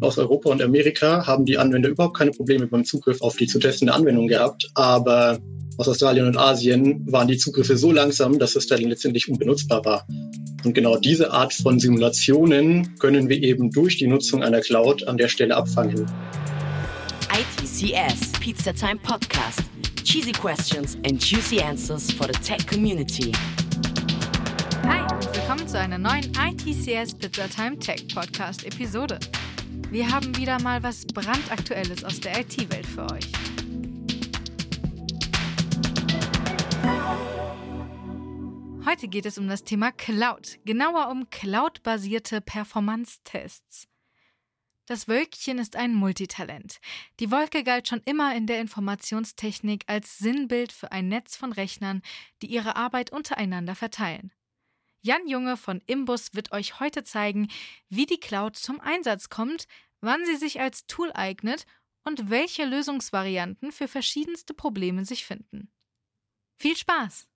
Aus Europa und Amerika haben die Anwender überhaupt keine Probleme beim Zugriff auf die zu testende Anwendung gehabt, aber aus Australien und Asien waren die Zugriffe so langsam, dass es dann letztendlich unbenutzbar war. Und genau diese Art von Simulationen können wir eben durch die Nutzung einer Cloud an der Stelle abfangen. ITCS Pizza Time Podcast. Cheesy questions and juicy answers for the tech community. Willkommen zu einer neuen ITCS Pizza Time Tech Podcast Episode. Wir haben wieder mal was brandaktuelles aus der IT-Welt für euch. Heute geht es um das Thema Cloud, genauer um Cloud-basierte Performance-Tests. Das Wölkchen ist ein Multitalent. Die Wolke galt schon immer in der Informationstechnik als Sinnbild für ein Netz von Rechnern, die ihre Arbeit untereinander verteilen. Jan Junge von Imbus wird euch heute zeigen, wie die Cloud zum Einsatz kommt, wann sie sich als Tool eignet und welche Lösungsvarianten für verschiedenste Probleme sich finden. Viel Spaß!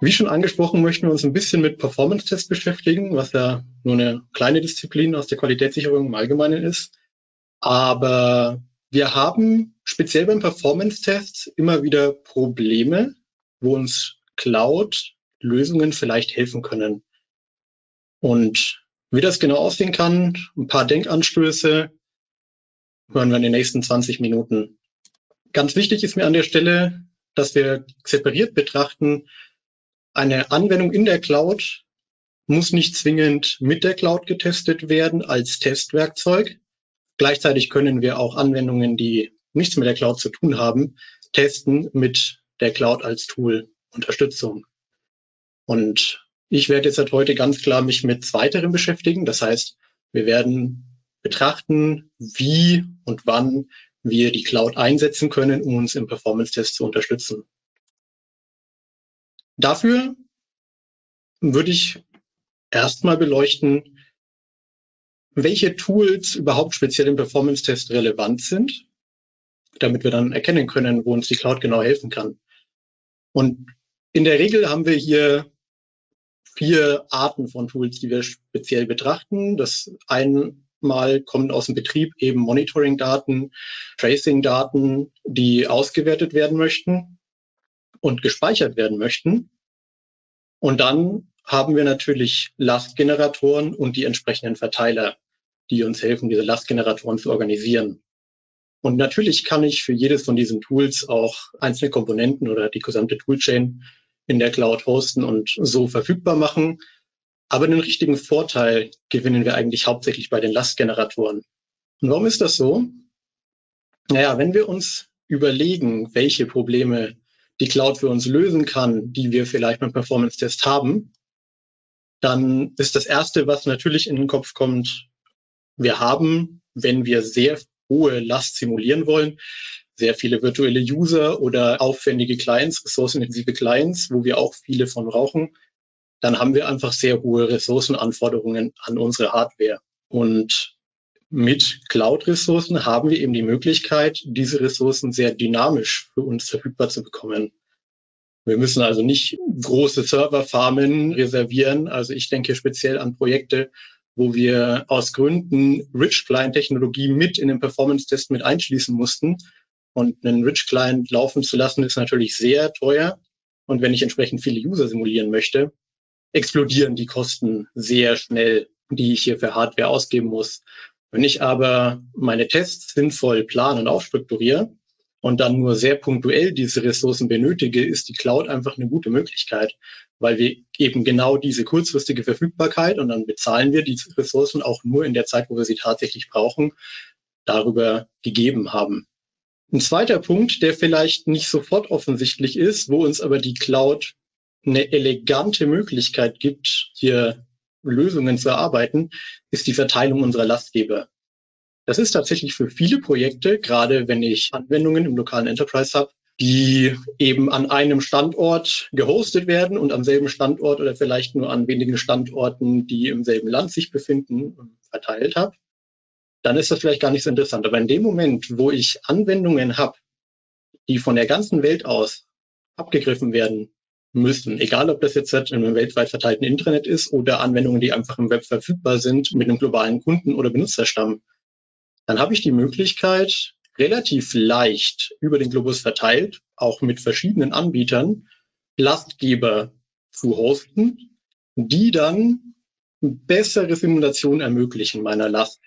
Wie schon angesprochen, möchten wir uns ein bisschen mit Performance-Tests beschäftigen, was ja nur eine kleine Disziplin aus der Qualitätssicherung im Allgemeinen ist. Aber wir haben speziell beim Performance-Test immer wieder Probleme, wo uns Cloud-Lösungen vielleicht helfen können. Und wie das genau aussehen kann, ein paar Denkanstöße, hören wir in den nächsten 20 Minuten. Ganz wichtig ist mir an der Stelle, dass wir separiert betrachten, eine Anwendung in der Cloud muss nicht zwingend mit der Cloud getestet werden als Testwerkzeug. Gleichzeitig können wir auch Anwendungen, die nichts mit der Cloud zu tun haben, testen mit der Cloud als Tool Unterstützung. Und ich werde jetzt halt heute ganz klar mich mit zweiterem beschäftigen. Das heißt, wir werden betrachten, wie und wann wir die Cloud einsetzen können, um uns im Performance-Test zu unterstützen. Dafür würde ich erstmal beleuchten, welche Tools überhaupt speziell im Performance-Test relevant sind, damit wir dann erkennen können, wo uns die Cloud genau helfen kann. Und in der Regel haben wir hier vier Arten von Tools, die wir speziell betrachten. Das einmal kommen aus dem Betrieb eben Monitoring-Daten, Tracing-Daten, die ausgewertet werden möchten und gespeichert werden möchten. Und dann haben wir natürlich Lastgeneratoren und die entsprechenden Verteiler, die uns helfen, diese Lastgeneratoren zu organisieren. Und natürlich kann ich für jedes von diesen Tools auch einzelne Komponenten oder die gesamte Toolchain in der Cloud hosten und so verfügbar machen. Aber den richtigen Vorteil gewinnen wir eigentlich hauptsächlich bei den Lastgeneratoren. Und warum ist das so? Naja, wenn wir uns überlegen, welche Probleme die Cloud für uns lösen kann, die wir vielleicht beim Performance-Test haben, dann ist das Erste, was natürlich in den Kopf kommt, wir haben, wenn wir sehr hohe Last simulieren wollen, sehr viele virtuelle User oder aufwendige Clients, ressourcenintensive Clients, wo wir auch viele von brauchen, dann haben wir einfach sehr hohe Ressourcenanforderungen an unsere Hardware. Und mit Cloud-Ressourcen haben wir eben die Möglichkeit, diese Ressourcen sehr dynamisch für uns verfügbar zu bekommen. Wir müssen also nicht große Serverfarmen reservieren. Also ich denke speziell an Projekte, wo wir aus Gründen Rich Client Technologie mit in den Performance Test mit einschließen mussten. Und einen Rich Client laufen zu lassen ist natürlich sehr teuer. Und wenn ich entsprechend viele User simulieren möchte, explodieren die Kosten sehr schnell, die ich hier für Hardware ausgeben muss. Wenn ich aber meine Tests sinnvoll plane und aufstrukturiere und dann nur sehr punktuell diese Ressourcen benötige, ist die Cloud einfach eine gute Möglichkeit, weil wir eben genau diese kurzfristige Verfügbarkeit und dann bezahlen wir die Ressourcen auch nur in der Zeit, wo wir sie tatsächlich brauchen, darüber gegeben haben. Ein zweiter Punkt, der vielleicht nicht sofort offensichtlich ist, wo uns aber die Cloud eine elegante Möglichkeit gibt, hier Lösungen zu erarbeiten, ist die Verteilung unserer Lastgeber. Das ist tatsächlich für viele Projekte, gerade wenn ich Anwendungen im lokalen Enterprise habe, die eben an einem Standort gehostet werden und am selben Standort oder vielleicht nur an wenigen Standorten, die im selben Land sich befinden, verteilt habe, dann ist das vielleicht gar nicht so interessant. Aber in dem Moment, wo ich Anwendungen habe, die von der ganzen Welt aus abgegriffen werden, müssen. Egal, ob das jetzt in einem weltweit verteilten Internet ist oder Anwendungen, die einfach im Web verfügbar sind mit einem globalen Kunden- oder Benutzerstamm. Dann habe ich die Möglichkeit, relativ leicht über den Globus verteilt, auch mit verschiedenen Anbietern, Lastgeber zu hosten, die dann bessere Simulationen ermöglichen meiner Last.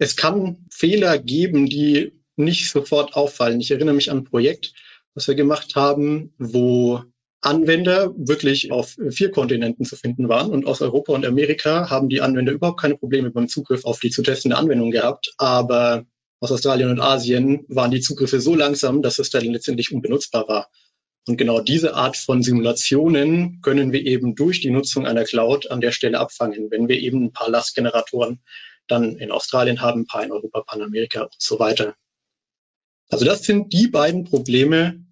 Es kann Fehler geben, die nicht sofort auffallen. Ich erinnere mich an ein Projekt, was wir gemacht haben, wo Anwender wirklich auf vier Kontinenten zu finden waren und aus Europa und Amerika haben die Anwender überhaupt keine Probleme beim Zugriff auf die zu testende Anwendung gehabt, aber aus Australien und Asien waren die Zugriffe so langsam, dass es dann letztendlich unbenutzbar war. Und genau diese Art von Simulationen können wir eben durch die Nutzung einer Cloud an der Stelle abfangen, wenn wir eben ein paar Lastgeneratoren dann in Australien haben, ein paar in Europa, Panamerika und so weiter. Also das sind die beiden Probleme,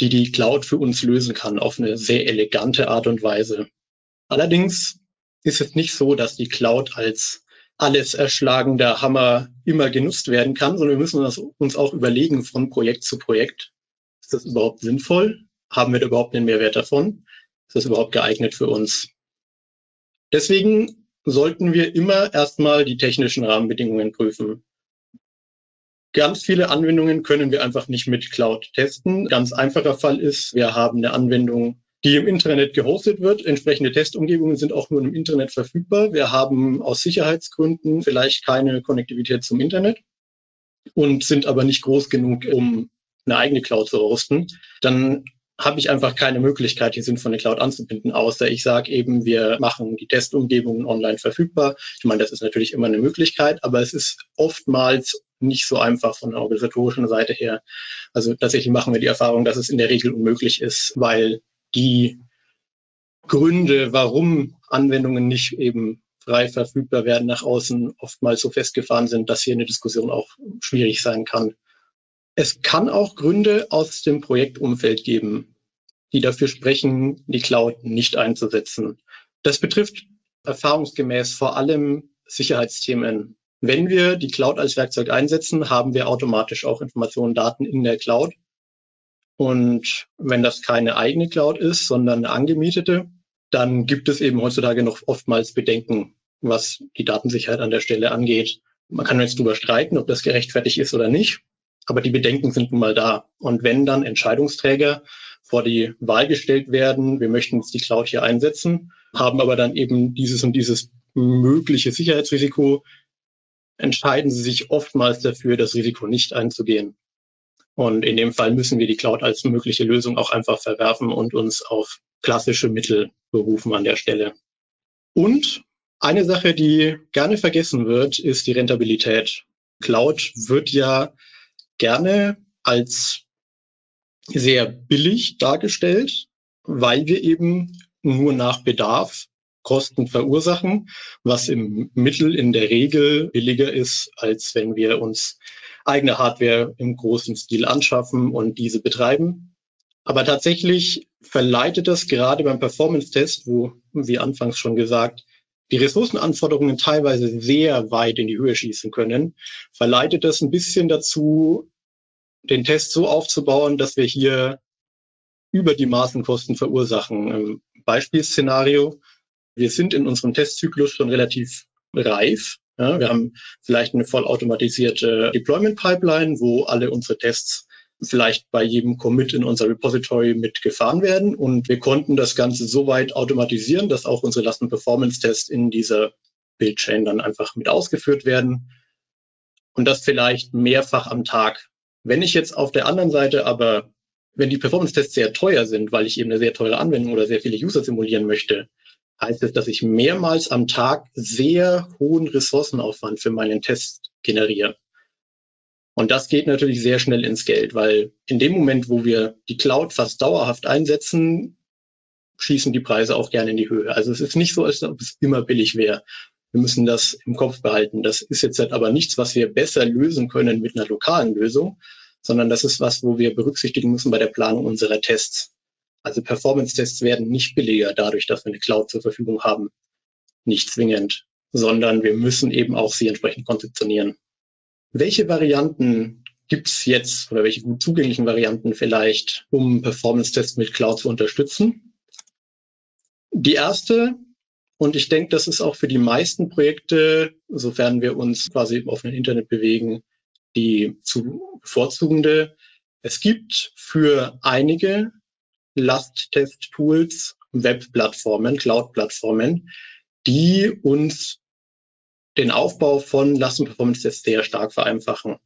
die die Cloud für uns lösen kann, auf eine sehr elegante Art und Weise. Allerdings ist es nicht so, dass die Cloud als alles erschlagender Hammer immer genutzt werden kann, sondern wir müssen uns auch überlegen von Projekt zu Projekt. Ist das überhaupt sinnvoll? Haben wir da überhaupt einen Mehrwert davon? Ist das überhaupt geeignet für uns? Deswegen sollten wir immer erstmal die technischen Rahmenbedingungen prüfen. Ganz viele Anwendungen können wir einfach nicht mit Cloud testen. Ganz einfacher Fall ist, wir haben eine Anwendung, die im Internet gehostet wird. Entsprechende Testumgebungen sind auch nur im Internet verfügbar. Wir haben aus Sicherheitsgründen vielleicht keine Konnektivität zum Internet und sind aber nicht groß genug, um eine eigene Cloud zu hosten. Dann habe ich einfach keine Möglichkeit, die sinnvolle Cloud anzubinden, außer ich sage eben, wir machen die Testumgebungen online verfügbar. Ich meine, das ist natürlich immer eine Möglichkeit, aber es ist oftmals nicht so einfach von der organisatorischen Seite her. Also tatsächlich machen wir die Erfahrung, dass es in der Regel unmöglich ist, weil die Gründe, warum Anwendungen nicht eben frei verfügbar werden nach außen, oftmals so festgefahren sind, dass hier eine Diskussion auch schwierig sein kann. Es kann auch Gründe aus dem Projektumfeld geben, die dafür sprechen, die Cloud nicht einzusetzen. Das betrifft erfahrungsgemäß vor allem Sicherheitsthemen. Wenn wir die Cloud als Werkzeug einsetzen, haben wir automatisch auch Informationen, Daten in der Cloud. Und wenn das keine eigene Cloud ist, sondern eine angemietete, dann gibt es eben heutzutage noch oftmals Bedenken, was die Datensicherheit an der Stelle angeht. Man kann jetzt darüber streiten, ob das gerechtfertigt ist oder nicht, aber die Bedenken sind nun mal da. Und wenn dann Entscheidungsträger vor die Wahl gestellt werden, wir möchten jetzt die Cloud hier einsetzen, haben aber dann eben dieses und dieses mögliche Sicherheitsrisiko, entscheiden sie sich oftmals dafür, das Risiko nicht einzugehen. Und in dem Fall müssen wir die Cloud als mögliche Lösung auch einfach verwerfen und uns auf klassische Mittel berufen an der Stelle. Und eine Sache, die gerne vergessen wird, ist die Rentabilität. Cloud wird ja gerne als sehr billig dargestellt, weil wir eben nur nach Bedarf Kosten verursachen, was im Mittel in der Regel billiger ist, als wenn wir uns eigene Hardware im großen Stil anschaffen und diese betreiben. Aber tatsächlich verleitet das gerade beim Performance-Test, wo, wie anfangs schon gesagt, die Ressourcenanforderungen teilweise sehr weit in die Höhe schießen können, verleitet das ein bisschen dazu, den Test so aufzubauen, dass wir hier über die Maßenkosten verursachen. Beispielszenario, wir sind in unserem Testzyklus schon relativ reif. Ja, wir haben vielleicht eine vollautomatisierte Deployment Pipeline, wo alle unsere Tests vielleicht bei jedem Commit in unser Repository mitgefahren werden. Und wir konnten das Ganze so weit automatisieren, dass auch unsere Lasten-Performance-Tests in dieser Build-Chain dann einfach mit ausgeführt werden. Und das vielleicht mehrfach am Tag. Wenn ich jetzt auf der anderen Seite aber, wenn die Performance-Tests sehr teuer sind, weil ich eben eine sehr teure Anwendung oder sehr viele User simulieren möchte, heißt es, dass ich mehrmals am Tag sehr hohen Ressourcenaufwand für meinen Test generiere. Und das geht natürlich sehr schnell ins Geld, weil in dem Moment, wo wir die Cloud fast dauerhaft einsetzen, schießen die Preise auch gerne in die Höhe. Also es ist nicht so, als ob es immer billig wäre. Wir müssen das im Kopf behalten. Das ist jetzt halt aber nichts, was wir besser lösen können mit einer lokalen Lösung, sondern das ist was, wo wir berücksichtigen müssen bei der Planung unserer Tests. Also Performance-Tests werden nicht billiger dadurch, dass wir eine Cloud zur Verfügung haben. Nicht zwingend, sondern wir müssen eben auch sie entsprechend konzeptionieren. Welche Varianten gibt's jetzt oder welche gut zugänglichen Varianten vielleicht, um Performance-Tests mit Cloud zu unterstützen? Die erste, und ich denke, das ist auch für die meisten Projekte, sofern wir uns quasi im offenen Internet bewegen, die zu bevorzugende. Es gibt für einige Lasttest-Tools Web-Plattformen, Cloud-Plattformen, die uns den Aufbau von Lasten-Performance-Tests sehr stark vereinfachen.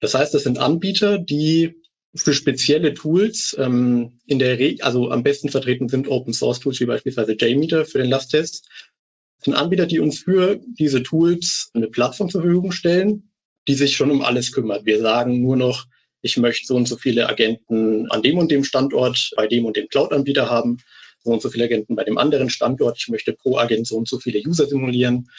Das heißt, das sind Anbieter, die für spezielle Tools ähm, in der Regel, also am besten vertreten sind Open Source Tools wie beispielsweise JMeter für den Lasttest. Das sind Anbieter, die uns für diese Tools eine Plattform zur Verfügung stellen, die sich schon um alles kümmert. Wir sagen nur noch, ich möchte so und so viele Agenten an dem und dem Standort bei dem und dem Cloud-Anbieter haben, so und so viele Agenten bei dem anderen Standort. Ich möchte pro Agent so und so viele User simulieren.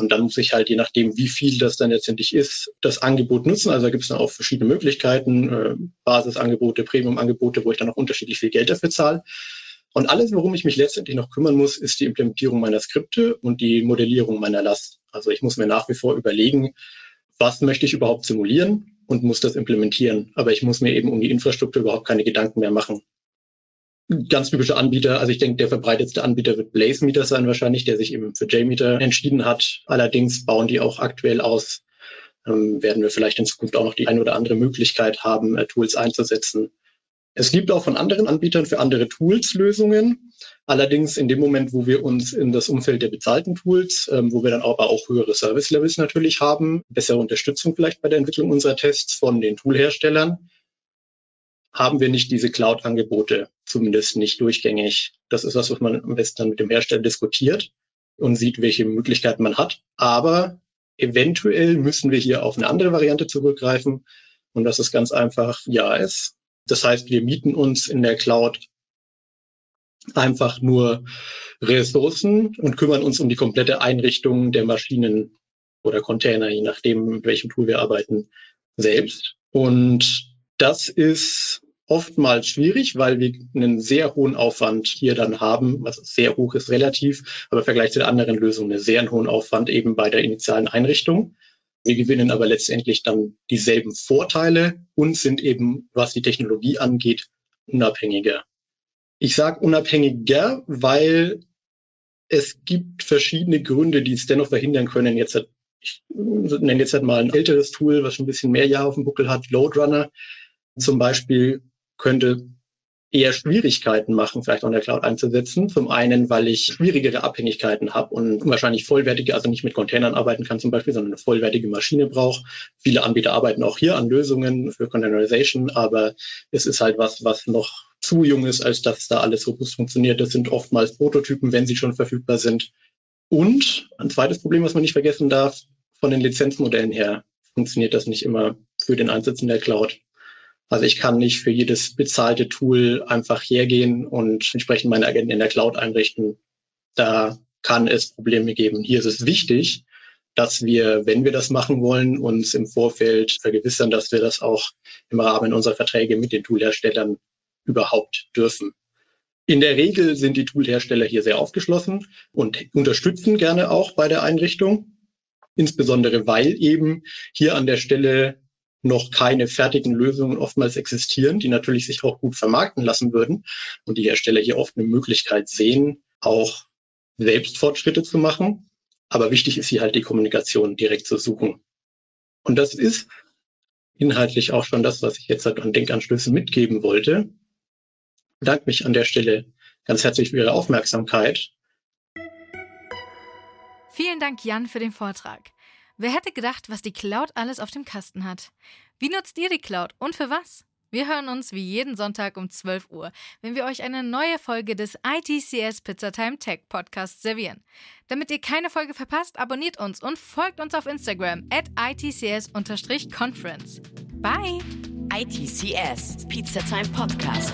Und dann muss ich halt, je nachdem, wie viel das dann letztendlich ist, das Angebot nutzen. Also da gibt es dann auch verschiedene Möglichkeiten, äh, Basisangebote, Premium-Angebote, wo ich dann auch unterschiedlich viel Geld dafür zahle. Und alles, worum ich mich letztendlich noch kümmern muss, ist die Implementierung meiner Skripte und die Modellierung meiner Last. Also ich muss mir nach wie vor überlegen, was möchte ich überhaupt simulieren und muss das implementieren. Aber ich muss mir eben um die Infrastruktur überhaupt keine Gedanken mehr machen ganz typische Anbieter. Also ich denke, der verbreitetste Anbieter wird Blazemeter sein wahrscheinlich, der sich eben für JMeter entschieden hat. Allerdings bauen die auch aktuell aus. Ähm, werden wir vielleicht in Zukunft auch noch die eine oder andere Möglichkeit haben, äh, Tools einzusetzen. Es gibt auch von anderen Anbietern für andere Tools Lösungen. Allerdings in dem Moment, wo wir uns in das Umfeld der bezahlten Tools, ähm, wo wir dann aber auch höhere Service Levels natürlich haben, bessere Unterstützung vielleicht bei der Entwicklung unserer Tests von den Toolherstellern, haben wir nicht diese Cloud-Angebote, zumindest nicht durchgängig. Das ist was, was man am besten dann mit dem Hersteller diskutiert und sieht, welche Möglichkeiten man hat. Aber eventuell müssen wir hier auf eine andere Variante zurückgreifen. Und das ist ganz einfach ja es. Das heißt, wir mieten uns in der Cloud einfach nur Ressourcen und kümmern uns um die komplette Einrichtung der Maschinen oder Container, je nachdem, mit welchem Tool wir arbeiten, selbst. Und das ist oftmals schwierig, weil wir einen sehr hohen Aufwand hier dann haben, was sehr hoch ist relativ, aber im Vergleich zu den anderen Lösungen einen sehr hohen Aufwand eben bei der initialen Einrichtung. Wir gewinnen aber letztendlich dann dieselben Vorteile und sind eben, was die Technologie angeht, unabhängiger. Ich sage unabhängiger, weil es gibt verschiedene Gründe, die es dennoch verhindern können. Jetzt, ich nenne jetzt halt mal ein älteres Tool, was schon ein bisschen mehr Jahre auf dem Buckel hat, Loadrunner zum Beispiel könnte eher Schwierigkeiten machen, vielleicht auch in der Cloud einzusetzen. Zum einen, weil ich schwierigere Abhängigkeiten habe und wahrscheinlich vollwertige, also nicht mit Containern arbeiten kann zum Beispiel, sondern eine vollwertige Maschine brauche. Viele Anbieter arbeiten auch hier an Lösungen für Containerization, aber es ist halt was, was noch zu jung ist, als dass da alles robust funktioniert. Das sind oftmals Prototypen, wenn sie schon verfügbar sind. Und ein zweites Problem, was man nicht vergessen darf, von den Lizenzmodellen her funktioniert das nicht immer für den Einsatz in der Cloud. Also ich kann nicht für jedes bezahlte Tool einfach hergehen und entsprechend meine Agenten in der Cloud einrichten. Da kann es Probleme geben. Hier ist es wichtig, dass wir, wenn wir das machen wollen, uns im Vorfeld vergewissern, dass wir das auch im Rahmen unserer Verträge mit den Toolherstellern überhaupt dürfen. In der Regel sind die Toolhersteller hier sehr aufgeschlossen und unterstützen gerne auch bei der Einrichtung, insbesondere weil eben hier an der Stelle noch keine fertigen Lösungen oftmals existieren, die natürlich sich auch gut vermarkten lassen würden und die Hersteller hier oft eine Möglichkeit sehen, auch selbst Fortschritte zu machen. Aber wichtig ist hier halt die Kommunikation direkt zu suchen. Und das ist inhaltlich auch schon das, was ich jetzt halt an Denkanstößen mitgeben wollte. Ich bedanke mich an der Stelle ganz herzlich für Ihre Aufmerksamkeit. Vielen Dank, Jan, für den Vortrag. Wer hätte gedacht, was die Cloud alles auf dem Kasten hat? Wie nutzt ihr die Cloud und für was? Wir hören uns wie jeden Sonntag um 12 Uhr, wenn wir euch eine neue Folge des ITCS Pizzatime Tech Podcast servieren. Damit ihr keine Folge verpasst, abonniert uns und folgt uns auf Instagram at ITCS-Conference. Bye! ITCS Pizzatime Podcast.